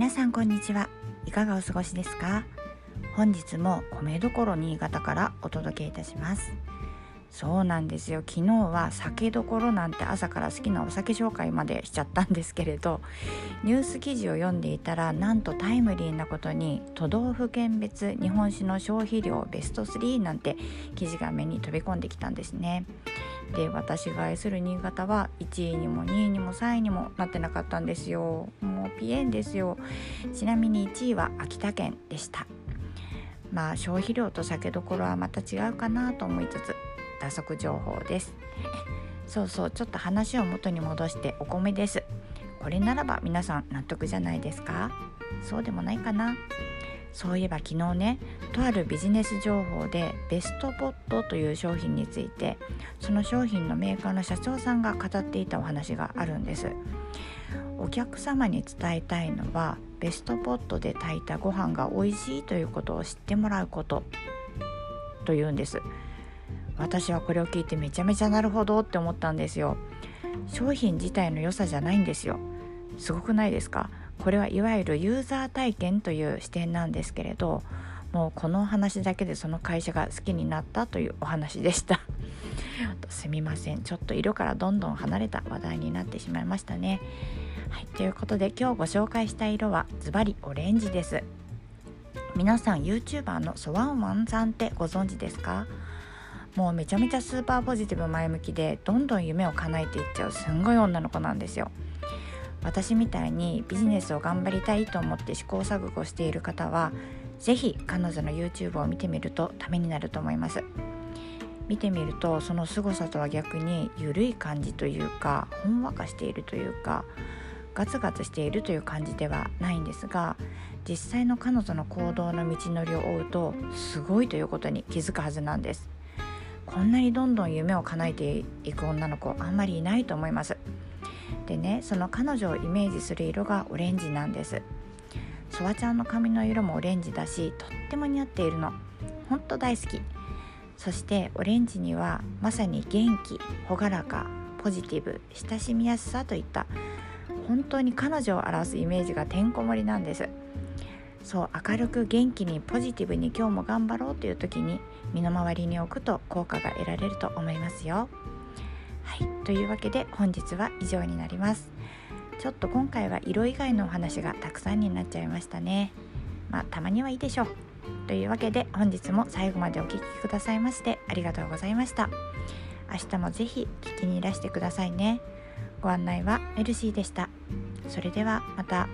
皆さんこんにちは。いかがお過ごしですか？本日も米どころ新潟からお届けいたします。そうなんですよ。昨日は酒どころなんて朝から好きなお酒紹介までしちゃったんですけれどニュース記事を読んでいたらなんとタイムリーなことに都道府県別日本酒の消費量ベスト3なんて記事が目に飛び込んできたんですね。で私が愛する新潟は1位にも2位にも3位にもなってなかったんですよ。もうピエンですよ。ちなみに1位は秋田県でした。まあ消費量と酒どころはまた違うかなと思いつつ打足情報です。そうそうちょっと話を元に戻してお米です。これならば皆さん納得じゃないですか？そうでもないかな？そういえば昨日ねとあるビジネス情報でベストポットという商品についてその商品のメーカーの社長さんが語っていたお話があるんです。お客様に伝えたいのはベストポットで炊いたご飯が美味しいということを知ってもらうこと。というんです。私はこれを聞いてめちゃめちゃなるほどって思ったんですよ。商品自体の良さじゃないんですよ。すごくないですか？これはいわゆるユーザー体験という視点なんですけれどもうこの話だけでその会社が好きになったというお話でした。すみません。ちょっと色からどんどん離れた話題になってしまいましたね。はい。ということで今日ご紹介した色はズバリオレンジです。皆さん YouTuber のソワンワンさんってご存知ですか？もうめちゃめちゃスーパーポジティブ前向きでどんどん夢を叶えていっちゃうすんごい女の子なんですよ。私みたいにビジネスを頑張りたいと思って試行錯誤している方は是非彼女の YouTube を見てみるとためになると思います。見てみるとその凄さとは逆に緩い感じというかほんわかしているというかガツガツしているという感じではないんですが実際の彼女の行動の道のりを追うとすごいということに気づくはずなんです。こんなにどんどん夢を叶えていく女の子あんまりいないと思います。でねその彼女をイメージする色がオレンジなんです。ソワちゃんの髪の色もオレンジだしとっても似合っているの。ほんと大好き。そしてオレンジにはまさに元気朗らかポジティブ親しみやすさといった本当に彼女を表すイメージがてんこ盛りなんです。そう明るく元気にポジティブに今日も頑張ろうという時に身の回りに置くと効果が得られると思いますよ。はい、というわけで本日は以上になります。ちょっと今回は色以外のお話がたくさんになっちゃいましたね。まあたまにはいいでしょう。というわけで本日も最後までお聴きくださいましてありがとうございました。明日も是非聞きにいらしてくださいね。ご案内はメルシーでした。それではまた。